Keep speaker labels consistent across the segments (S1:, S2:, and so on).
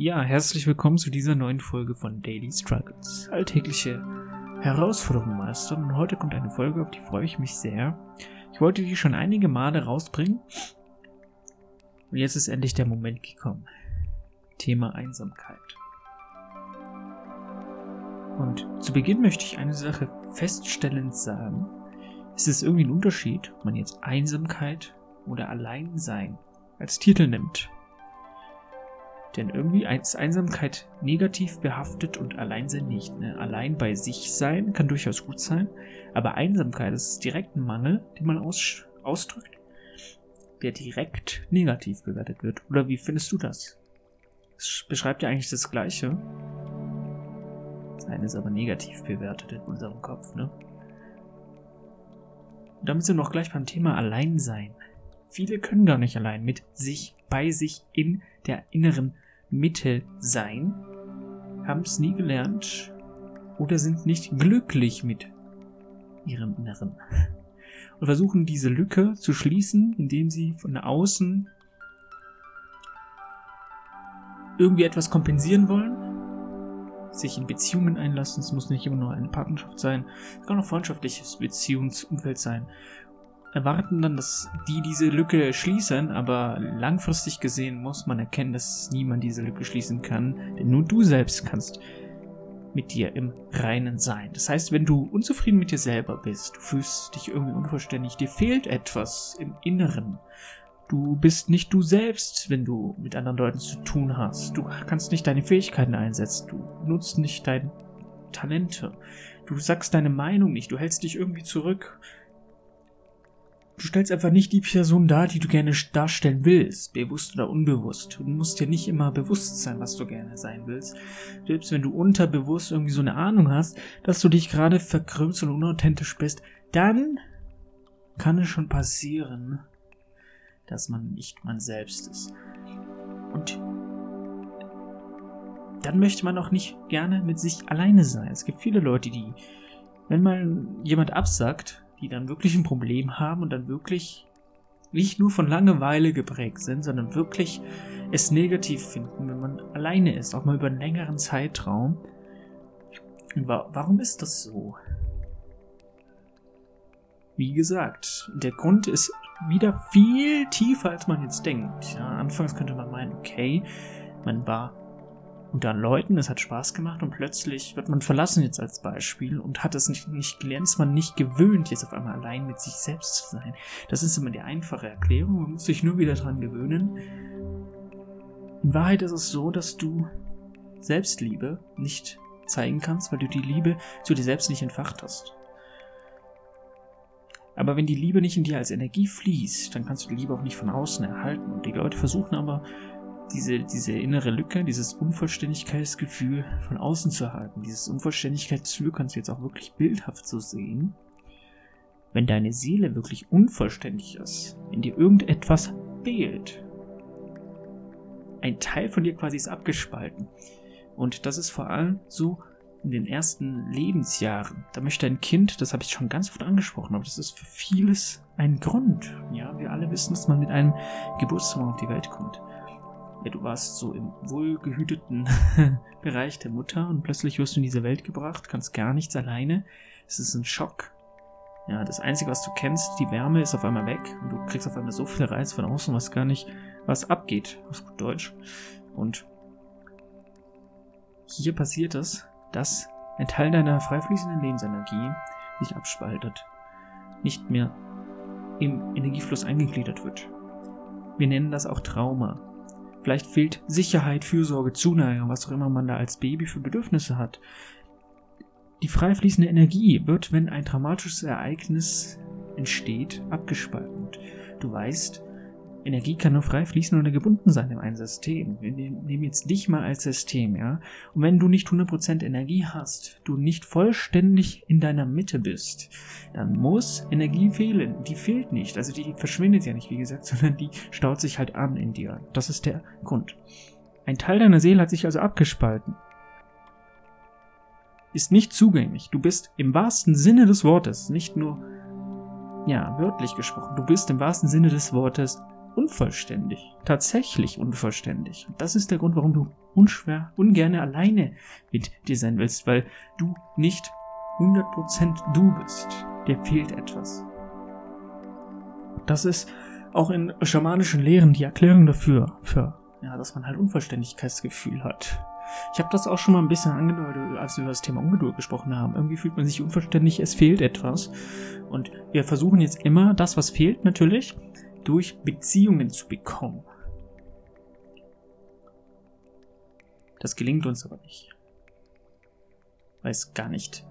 S1: Ja, herzlich willkommen zu dieser neuen Folge von Daily Struggles. Alltägliche Herausforderungen meistern. Und heute kommt eine Folge, auf die freue ich mich sehr. Ich wollte die schon einige Male rausbringen. Und jetzt ist endlich der Moment gekommen. Thema Einsamkeit. Und zu Beginn möchte ich eine Sache feststellend sagen. Es ist irgendwie ein Unterschied, ob man jetzt Einsamkeit oder Alleinsein als Titel nimmt. Denn irgendwie ist Einsamkeit negativ behaftet und Alleinsein nicht. Ne? Allein bei sich sein kann durchaus gut sein, aber Einsamkeit ist direkt ein Mangel, den man aus ausdrückt, der direkt negativ bewertet wird. Oder wie findest du das? Es beschreibt ja eigentlich das Gleiche. Das eine ist aber negativ bewertet in unserem Kopf, ne? Und damit sind wir noch gleich beim Thema Alleinsein. Viele können gar nicht allein mit sich, bei sich in der inneren Mitte sein, haben es nie gelernt. Oder sind nicht glücklich mit ihrem Inneren. Und versuchen diese Lücke zu schließen, indem sie von außen irgendwie etwas kompensieren wollen, sich in Beziehungen einlassen. Es muss nicht immer nur eine Partnerschaft sein, es kann auch freundschaftliches Beziehungsumfeld sein erwarten dann, dass die diese Lücke schließen, aber langfristig gesehen muss man erkennen, dass niemand diese Lücke schließen kann, denn nur du selbst kannst mit dir im Reinen sein. Das heißt, wenn du unzufrieden mit dir selber bist, du fühlst dich irgendwie unvollständig, dir fehlt etwas im Inneren. Du bist nicht du selbst, wenn du mit anderen Leuten zu tun hast. Du kannst nicht deine Fähigkeiten einsetzen. Du nutzt nicht deine Talente. Du sagst deine Meinung nicht. Du hältst dich irgendwie zurück Du stellst einfach nicht die Person dar, die du gerne darstellen willst, bewusst oder unbewusst. Du musst dir nicht immer bewusst sein, was du gerne sein willst. Selbst wenn du unterbewusst irgendwie so eine Ahnung hast, dass du dich gerade verkrümmst und unauthentisch bist, dann kann es schon passieren, dass man nicht man selbst ist. Und dann möchte man auch nicht gerne mit sich alleine sein. Es gibt viele Leute, die, wenn mal jemand absagt, die dann wirklich ein Problem haben und dann wirklich nicht nur von Langeweile geprägt sind, sondern wirklich es negativ finden, wenn man alleine ist, auch mal über einen längeren Zeitraum. Und wa warum ist das so? Wie gesagt, der Grund ist wieder viel tiefer, als man jetzt denkt. Ja, anfangs könnte man meinen, okay, man war unter Leuten, es hat Spaß gemacht und plötzlich wird man verlassen jetzt als Beispiel und hat es nicht, nicht gelernt, ist man nicht gewöhnt, jetzt auf einmal allein mit sich selbst zu sein. Das ist immer die einfache Erklärung, man muss sich nur wieder dran gewöhnen. In Wahrheit ist es so, dass du Selbstliebe nicht zeigen kannst, weil du die Liebe zu dir selbst nicht entfacht hast. Aber wenn die Liebe nicht in dir als Energie fließt, dann kannst du die Liebe auch nicht von außen erhalten. Und die Leute versuchen aber diese, diese innere Lücke, dieses Unvollständigkeitsgefühl von außen zu halten. Dieses Unvollständigkeitsgefühl kannst du jetzt auch wirklich bildhaft so sehen. Wenn deine Seele wirklich unvollständig ist, wenn dir irgendetwas fehlt, ein Teil von dir quasi ist abgespalten. Und das ist vor allem so in den ersten Lebensjahren. Da möchte ein Kind, das habe ich schon ganz oft angesprochen, aber das ist für vieles ein Grund. Ja, wir alle wissen, dass man mit einem Geburtstag auf die Welt kommt ja, du warst so im wohlgehüteten Bereich der Mutter und plötzlich wirst du in diese Welt gebracht, kannst gar nichts alleine. Es ist ein Schock. Ja, das Einzige, was du kennst, die Wärme ist auf einmal weg und du kriegst auf einmal so viel Reiz von außen, was gar nicht, was abgeht, auf gut Deutsch. Und hier passiert es, dass ein Teil deiner freifließenden Lebensenergie sich abspaltet, nicht mehr im Energiefluss eingegliedert wird. Wir nennen das auch Trauma. Vielleicht fehlt Sicherheit, Fürsorge, Zuneigung, was auch immer man da als Baby für Bedürfnisse hat. Die frei fließende Energie wird, wenn ein traumatisches Ereignis entsteht, abgespalten. Du weißt, Energie kann nur frei fließen oder gebunden sein in einem System. Wir nehmen jetzt dich mal als System, ja. Und wenn du nicht 100% Energie hast, du nicht vollständig in deiner Mitte bist, dann muss Energie fehlen. Die fehlt nicht. Also die verschwindet ja nicht, wie gesagt, sondern die staut sich halt an in dir. Das ist der Grund. Ein Teil deiner Seele hat sich also abgespalten. Ist nicht zugänglich. Du bist im wahrsten Sinne des Wortes, nicht nur, ja, wörtlich gesprochen, du bist im wahrsten Sinne des Wortes unvollständig. Tatsächlich unvollständig. Und das ist der Grund, warum du unschwer, ungerne alleine mit dir sein willst, weil du nicht 100% du bist. Dir fehlt etwas. Das ist auch in schamanischen Lehren die Erklärung dafür, für, ja, dass man halt Unvollständigkeitsgefühl hat. Ich habe das auch schon mal ein bisschen angedeutet, als wir über das Thema Ungeduld gesprochen haben. Irgendwie fühlt man sich unverständlich, es fehlt etwas. Und wir versuchen jetzt immer das, was fehlt, natürlich, durch Beziehungen zu bekommen. Das gelingt uns aber nicht. Weil es gar nicht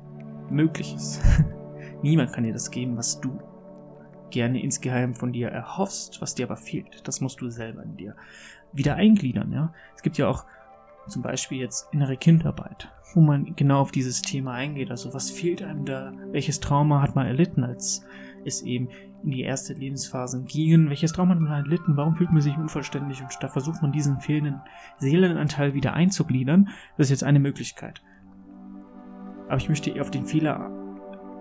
S1: möglich ist. Niemand kann dir das geben, was du gerne insgeheim von dir erhoffst, was dir aber fehlt. Das musst du selber in dir wieder eingliedern, ja. Es gibt ja auch zum Beispiel jetzt innere Kindarbeit, wo man genau auf dieses Thema eingeht. Also was fehlt einem da? Welches Trauma hat man erlitten, als es eben in die erste Lebensphase ging? Welches Trauma hat man erlitten? Warum fühlt man sich unvollständig? Und da versucht man diesen fehlenden Seelenanteil wieder einzugliedern. Das ist jetzt eine Möglichkeit. Aber ich möchte auf den Fehler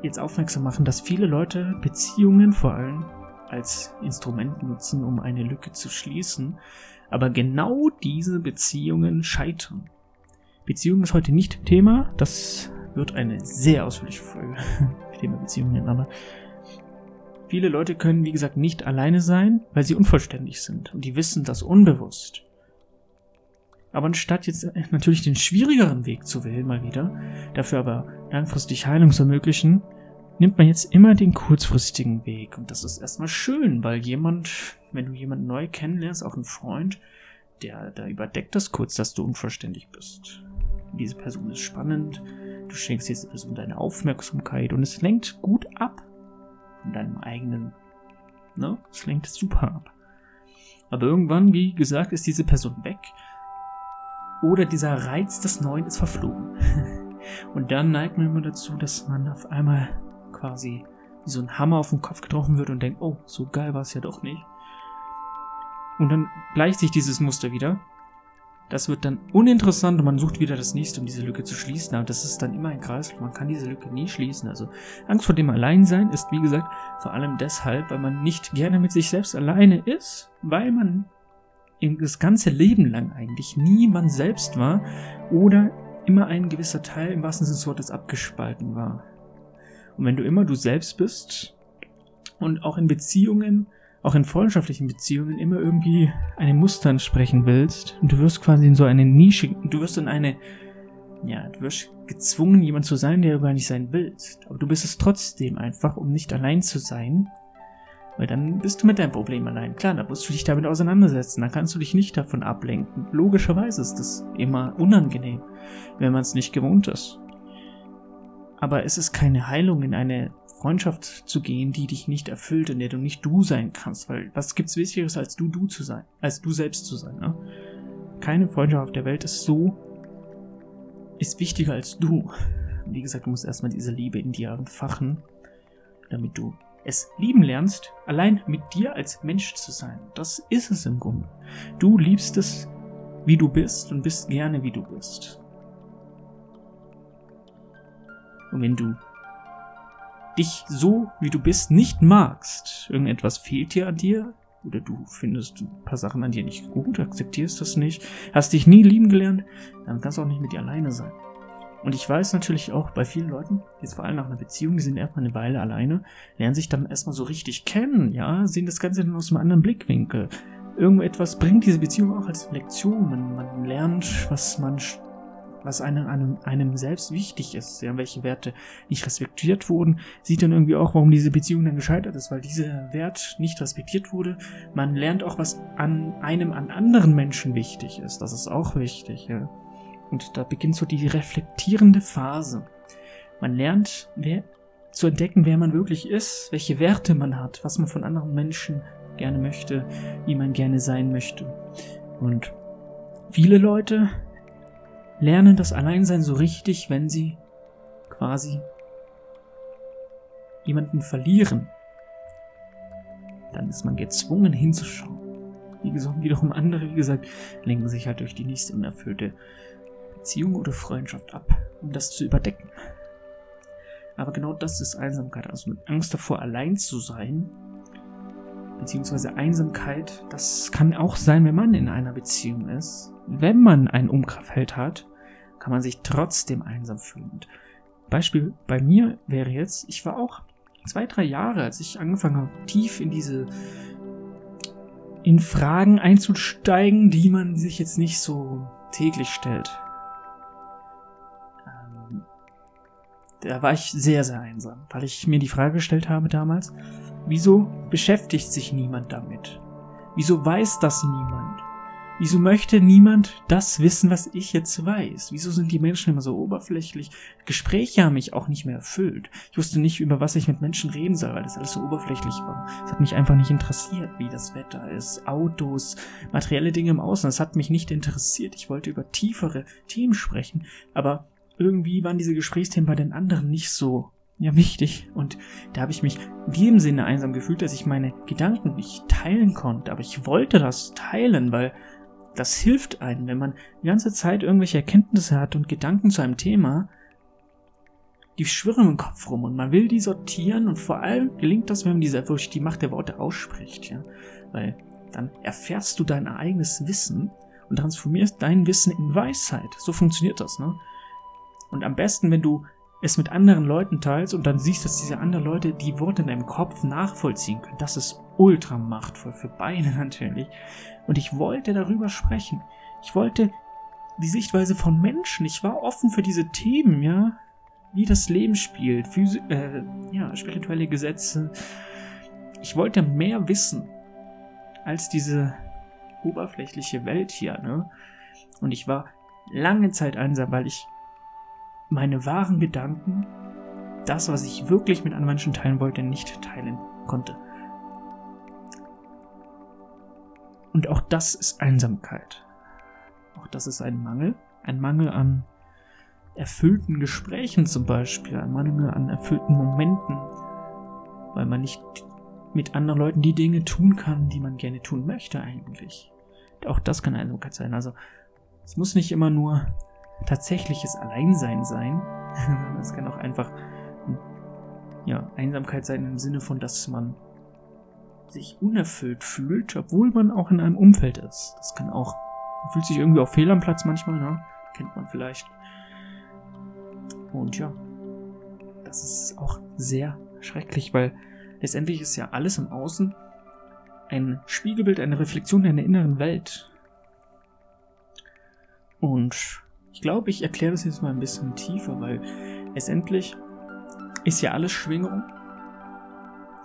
S1: jetzt aufmerksam machen, dass viele Leute Beziehungen vor allem als Instrument nutzen, um eine Lücke zu schließen, aber genau diese Beziehungen scheitern. Beziehung ist heute nicht Thema, das wird eine sehr ausführliche Folge. Thema Beziehungen, aber viele Leute können, wie gesagt, nicht alleine sein, weil sie unvollständig sind und die wissen das unbewusst. Aber anstatt jetzt natürlich den schwierigeren Weg zu wählen, mal wieder, dafür aber langfristig Heilung zu ermöglichen, nimmt man jetzt immer den kurzfristigen Weg. Und das ist erstmal schön, weil jemand, wenn du jemanden neu kennenlernst, auch einen Freund, der da überdeckt das kurz, dass du unverständlich bist. Diese Person ist spannend, du schenkst dieser Person deine Aufmerksamkeit und es lenkt gut ab von deinem eigenen, ne? Es lenkt super ab. Aber irgendwann, wie gesagt, ist diese Person weg oder dieser Reiz des Neuen ist verflogen. Und dann neigt man immer dazu, dass man auf einmal quasi wie so ein Hammer auf den Kopf getroffen wird und denkt, oh, so geil war es ja doch nicht. Und dann gleicht sich dieses Muster wieder. Das wird dann uninteressant und man sucht wieder das nächste, um diese Lücke zu schließen. Aber das ist dann immer ein Kreislauf. Man kann diese Lücke nie schließen. Also Angst vor dem Alleinsein ist, wie gesagt, vor allem deshalb, weil man nicht gerne mit sich selbst alleine ist, weil man das ganze Leben lang eigentlich nie man selbst war oder immer ein gewisser Teil im wahrsten Sinne des Wortes abgespalten war. Und wenn du immer du selbst bist und auch in Beziehungen, auch in freundschaftlichen Beziehungen immer irgendwie einem Muster entsprechen willst und du wirst quasi in so eine Nische, du wirst in eine, ja, du wirst gezwungen, jemand zu sein, der du gar nicht sein willst. Aber du bist es trotzdem einfach, um nicht allein zu sein. Weil dann bist du mit deinem Problem allein. Klar, da musst du dich damit auseinandersetzen. Dann kannst du dich nicht davon ablenken. Logischerweise ist das immer unangenehm, wenn man es nicht gewohnt ist. Aber es ist keine Heilung, in eine Freundschaft zu gehen, die dich nicht erfüllt, in der du nicht du sein kannst. Weil was gibt's Wichtigeres, als du du zu sein, als du selbst zu sein, ne? Keine Freundschaft auf der Welt ist so, ist wichtiger als du. Wie gesagt, du musst erstmal diese Liebe in dir entfachen, damit du es lieben lernst, allein mit dir als Mensch zu sein. Das ist es im Grunde. Du liebst es, wie du bist und bist gerne, wie du bist. Und wenn du dich so, wie du bist, nicht magst, irgendetwas fehlt dir an dir, oder du findest ein paar Sachen an dir nicht gut, akzeptierst das nicht, hast dich nie lieben gelernt, dann kannst du auch nicht mit dir alleine sein. Und ich weiß natürlich auch bei vielen Leuten, jetzt vor allem nach einer Beziehung, die sind erstmal eine Weile alleine, lernen sich dann erstmal so richtig kennen, ja, sehen das Ganze dann aus einem anderen Blickwinkel. Irgendetwas bringt diese Beziehung auch als Lektion. Man, man lernt, was man was einem, einem, einem selbst wichtig ist, ja, welche Werte nicht respektiert wurden, sieht dann irgendwie auch, warum diese Beziehung dann gescheitert ist, weil dieser Wert nicht respektiert wurde. Man lernt auch, was an einem, an anderen Menschen wichtig ist. Das ist auch wichtig, ja. Und da beginnt so die reflektierende Phase. Man lernt, wer, zu entdecken, wer man wirklich ist, welche Werte man hat, was man von anderen Menschen gerne möchte, wie man gerne sein möchte. Und viele Leute lernen das Alleinsein so richtig, wenn sie quasi jemanden verlieren. Dann ist man gezwungen hinzuschauen. Wie gesagt, wiederum andere, wie gesagt, lenken sich halt durch die nächste unerfüllte Beziehung oder Freundschaft ab, um das zu überdecken. Aber genau das ist Einsamkeit, also mit Angst davor, allein zu sein, beziehungsweise Einsamkeit, das kann auch sein, wenn man in einer Beziehung ist. Wenn man ein Umfeld hat, kann man sich trotzdem einsam fühlen. Beispiel bei mir wäre jetzt, ich war auch zwei, drei Jahre, als ich angefangen habe, tief in diese in Fragen einzusteigen, die man sich jetzt nicht so täglich stellt. Ähm, da war ich sehr, sehr einsam, weil ich mir die Frage gestellt habe damals, wieso beschäftigt sich niemand damit? Wieso weiß das niemand? Wieso möchte niemand das wissen, was ich jetzt weiß? Wieso sind die Menschen immer so oberflächlich? Gespräche haben mich auch nicht mehr erfüllt. Ich wusste nicht, über was ich mit Menschen reden soll, weil das alles so oberflächlich war. Es hat mich einfach nicht interessiert, wie das Wetter ist, Autos, materielle Dinge im Außen. Es hat mich nicht interessiert. Ich wollte über tiefere Themen sprechen, aber irgendwie waren diese Gesprächsthemen bei den anderen nicht so ja wichtig. Und da habe ich mich in dem Sinne einsam gefühlt, dass ich meine Gedanken nicht teilen konnte. Aber ich wollte das teilen, weil das hilft einem, wenn man die ganze Zeit irgendwelche Erkenntnisse hat und Gedanken zu einem Thema, die schwirren im Kopf rum und man will die sortieren und vor allem gelingt das, wenn man diese wirklich die Macht der Worte ausspricht, ja. Weil dann erfährst du dein eigenes Wissen und transformierst dein Wissen in Weisheit. So funktioniert das, ne? Und am besten, wenn du es mit anderen Leuten teilst und dann siehst, dass diese anderen Leute die Worte in deinem Kopf nachvollziehen können. Das ist ultra machtvoll für beide natürlich. Und ich wollte darüber sprechen. Ich wollte die Sichtweise von Menschen. Ich war offen für diese Themen, ja. Wie das Leben spielt, Physi äh, ja, spirituelle Gesetze. Ich wollte mehr wissen als diese oberflächliche Welt hier, ne? Und ich war lange Zeit einsam, weil ich meine wahren Gedanken, das, was ich wirklich mit anderen Menschen teilen wollte, nicht teilen konnte. Und auch das ist Einsamkeit. Auch das ist ein Mangel. Ein Mangel an erfüllten Gesprächen zum Beispiel, ein Mangel an erfüllten Momenten, weil man nicht mit anderen Leuten die Dinge tun kann, die man gerne tun möchte eigentlich. Auch das kann Einsamkeit sein. Also es muss nicht immer nur tatsächliches Alleinsein sein. Es kann auch einfach ja, Einsamkeit sein im Sinne von, dass man sich unerfüllt fühlt, obwohl man auch in einem Umfeld ist. Das kann auch, man fühlt sich irgendwie auf Fehl am Platz manchmal, ne? Kennt man vielleicht. Und ja, das ist auch sehr schrecklich, weil letztendlich ist ja alles im Außen ein Spiegelbild, eine Reflexion deiner inneren Welt. Und ich glaube, ich erkläre das jetzt mal ein bisschen tiefer, weil letztendlich ist ja alles Schwingung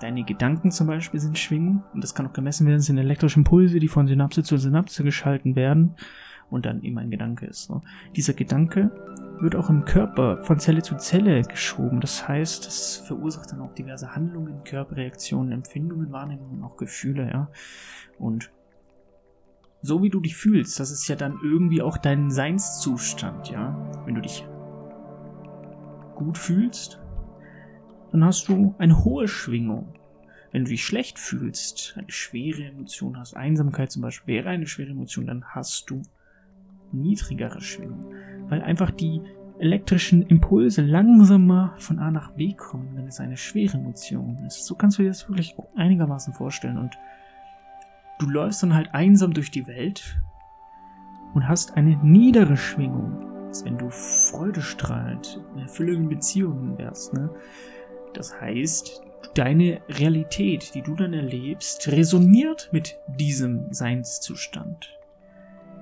S1: Deine Gedanken zum Beispiel sind Schwingungen und das kann auch gemessen werden, sind elektrische Impulse, die von Synapse zu Synapse geschalten werden und dann eben ein Gedanke ist. Ne? Dieser Gedanke wird auch im Körper von Zelle zu Zelle geschoben. Das heißt, es verursacht dann auch diverse Handlungen, Körperreaktionen, Empfindungen, Wahrnehmungen, auch Gefühle, ja. Und so wie du dich fühlst, das ist ja dann irgendwie auch dein Seinszustand, ja. Wenn du dich gut fühlst, dann hast du eine hohe Schwingung. Wenn du dich schlecht fühlst, eine schwere Emotion hast, Einsamkeit zum Beispiel wäre eine schwere Emotion, dann hast du niedrigere Schwingung. Weil einfach die elektrischen Impulse langsamer von A nach B kommen, wenn es eine schwere Emotion ist. So kannst du dir das wirklich einigermaßen vorstellen. Und du läufst dann halt einsam durch die Welt und hast eine niedere Schwingung, als wenn du freudestrahlend in erfüllenden Beziehungen wärst. Ne? Das heißt, deine Realität, die du dann erlebst, resoniert mit diesem Seinszustand.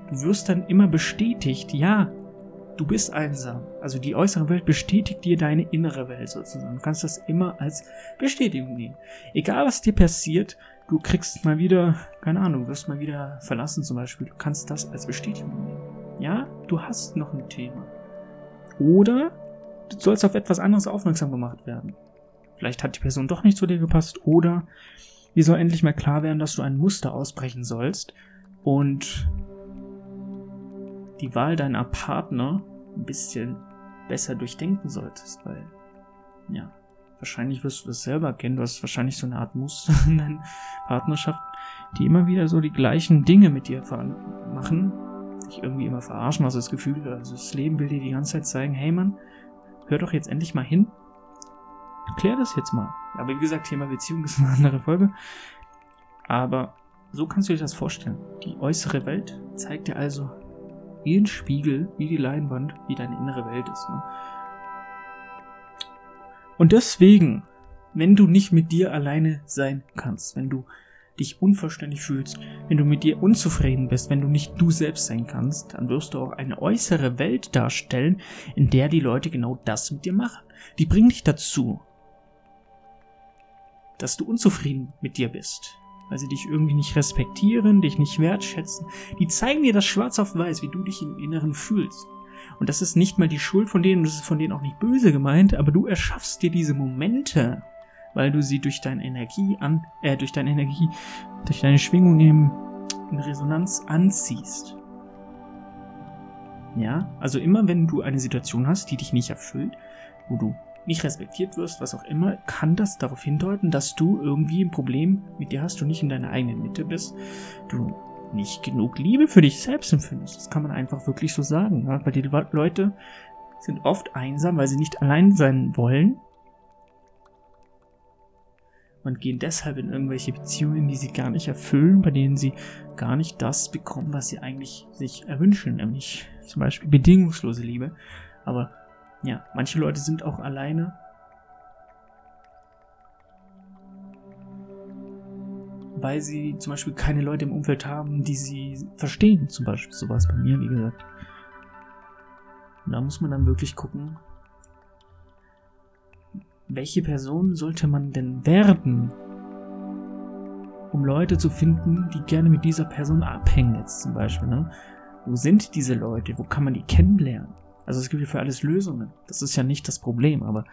S1: Du wirst dann immer bestätigt, ja, du bist einsam. Also die äußere Welt bestätigt dir deine innere Welt sozusagen. Du kannst das immer als Bestätigung nehmen. Egal was dir passiert, du kriegst mal wieder, keine Ahnung, wirst mal wieder verlassen zum Beispiel. Du kannst das als Bestätigung nehmen. Ja, du hast noch ein Thema. Oder du sollst auf etwas anderes aufmerksam gemacht werden. Vielleicht hat die Person doch nicht zu dir gepasst oder dir soll endlich mal klar werden, dass du ein Muster ausbrechen sollst und die Wahl deiner Partner ein bisschen besser durchdenken solltest, weil, ja, wahrscheinlich wirst du das selber kennen, du hast wahrscheinlich so eine Art Muster in deiner Partnerschaft, die immer wieder so die gleichen Dinge mit dir machen, dich irgendwie immer verarschen, also das Gefühl, also das Leben will dir die ganze Zeit zeigen, hey Mann, hör doch jetzt endlich mal hin Klär das jetzt mal. Aber wie gesagt, Thema Beziehung ist eine andere Folge. Aber so kannst du dir das vorstellen. Die äußere Welt zeigt dir also wie ein Spiegel, wie die Leinwand, wie deine innere Welt ist. Ne? Und deswegen, wenn du nicht mit dir alleine sein kannst, wenn du dich unverständlich fühlst, wenn du mit dir unzufrieden bist, wenn du nicht du selbst sein kannst, dann wirst du auch eine äußere Welt darstellen, in der die Leute genau das mit dir machen. Die bringen dich dazu, dass du unzufrieden mit dir bist, weil sie dich irgendwie nicht respektieren, dich nicht wertschätzen. Die zeigen dir das schwarz auf weiß, wie du dich im Inneren fühlst. Und das ist nicht mal die Schuld von denen, das ist von denen auch nicht böse gemeint, aber du erschaffst dir diese Momente, weil du sie durch deine Energie an, äh, durch deine Energie, durch deine Schwingung im, in Resonanz anziehst. Ja, also immer wenn du eine Situation hast, die dich nicht erfüllt, wo du nicht respektiert wirst, was auch immer, kann das darauf hindeuten, dass du irgendwie ein Problem mit dir hast, du nicht in deiner eigenen Mitte bist, du nicht genug Liebe für dich selbst empfindest. Das kann man einfach wirklich so sagen. Ja? Weil die Leute sind oft einsam, weil sie nicht allein sein wollen und gehen deshalb in irgendwelche Beziehungen, die sie gar nicht erfüllen, bei denen sie gar nicht das bekommen, was sie eigentlich sich erwünschen, nämlich zum Beispiel bedingungslose Liebe. Aber ja, manche Leute sind auch alleine. Weil sie zum Beispiel keine Leute im Umfeld haben, die sie verstehen. Zum Beispiel sowas bei mir, wie gesagt. Und da muss man dann wirklich gucken, welche Person sollte man denn werden, um Leute zu finden, die gerne mit dieser Person abhängen jetzt zum Beispiel. Ne? Wo sind diese Leute? Wo kann man die kennenlernen? Also es gibt ja für alles Lösungen. Das ist ja nicht das Problem, aber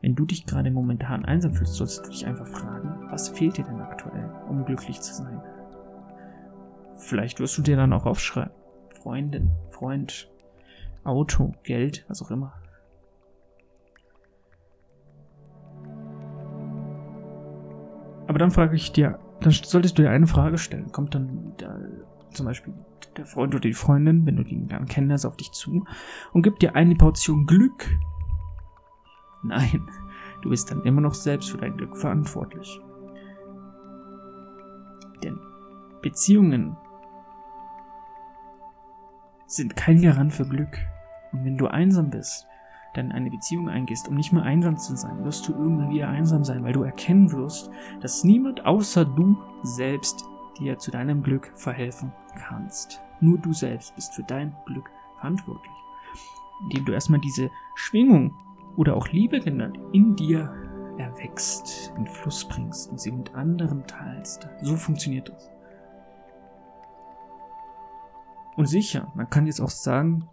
S1: wenn du dich gerade momentan einsam fühlst, solltest du dich einfach fragen, was fehlt dir denn aktuell, um glücklich zu sein? Vielleicht wirst du dir dann auch aufschreiben. Freundin, Freund, Auto, Geld, was auch immer. Aber dann frage ich dir, dann solltest du dir eine Frage stellen. Kommt dann der, zum Beispiel der Freund oder die Freundin, wenn du die dann kennenlernst, auf dich zu und gibt dir eine Portion Glück? Nein, du bist dann immer noch selbst für dein Glück verantwortlich. Denn Beziehungen sind kein Garant für Glück. Und wenn du einsam bist, dann eine Beziehung eingehst, um nicht mehr einsam zu sein, wirst du irgendwann wieder einsam sein, weil du erkennen wirst, dass niemand außer du selbst dir zu deinem Glück verhelfen kannst. Nur du selbst bist für dein Glück verantwortlich. Indem du erstmal diese Schwingung oder auch Liebe genannt in dir erwächst, in Fluss bringst und sie mit anderen teilst. So funktioniert das. Und sicher, man kann jetzt auch sagen,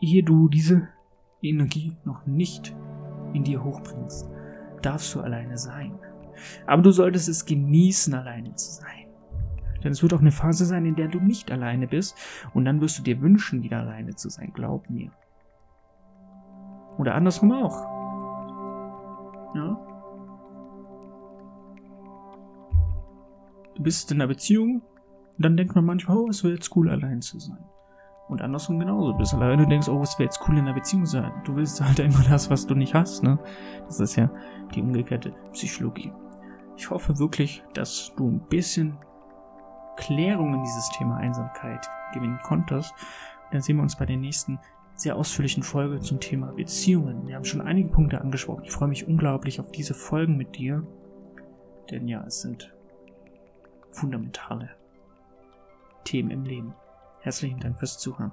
S1: ehe du diese Energie noch nicht in dir hochbringst, darfst du alleine sein. Aber du solltest es genießen, alleine zu sein. Denn es wird auch eine Phase sein, in der du nicht alleine bist und dann wirst du dir wünschen, wieder alleine zu sein, glaub mir. Oder andersrum auch. Ja? Du bist in einer Beziehung und dann denkt man manchmal, oh, es wäre jetzt cool, allein zu sein. Und andersrum genauso. Du bist alleine und denkst, oh, es wäre jetzt cool in einer Beziehung sein. Du willst halt immer das, was du nicht hast, ne? Das ist ja die umgekehrte Psychologie. Ich hoffe wirklich, dass du ein bisschen Klärung in dieses Thema Einsamkeit gewinnen konntest. Dann sehen wir uns bei der nächsten sehr ausführlichen Folge zum Thema Beziehungen. Wir haben schon einige Punkte angesprochen. Ich freue mich unglaublich auf diese Folgen mit dir. Denn ja, es sind fundamentale Themen im Leben. Herzlichen Dank fürs Zuhören.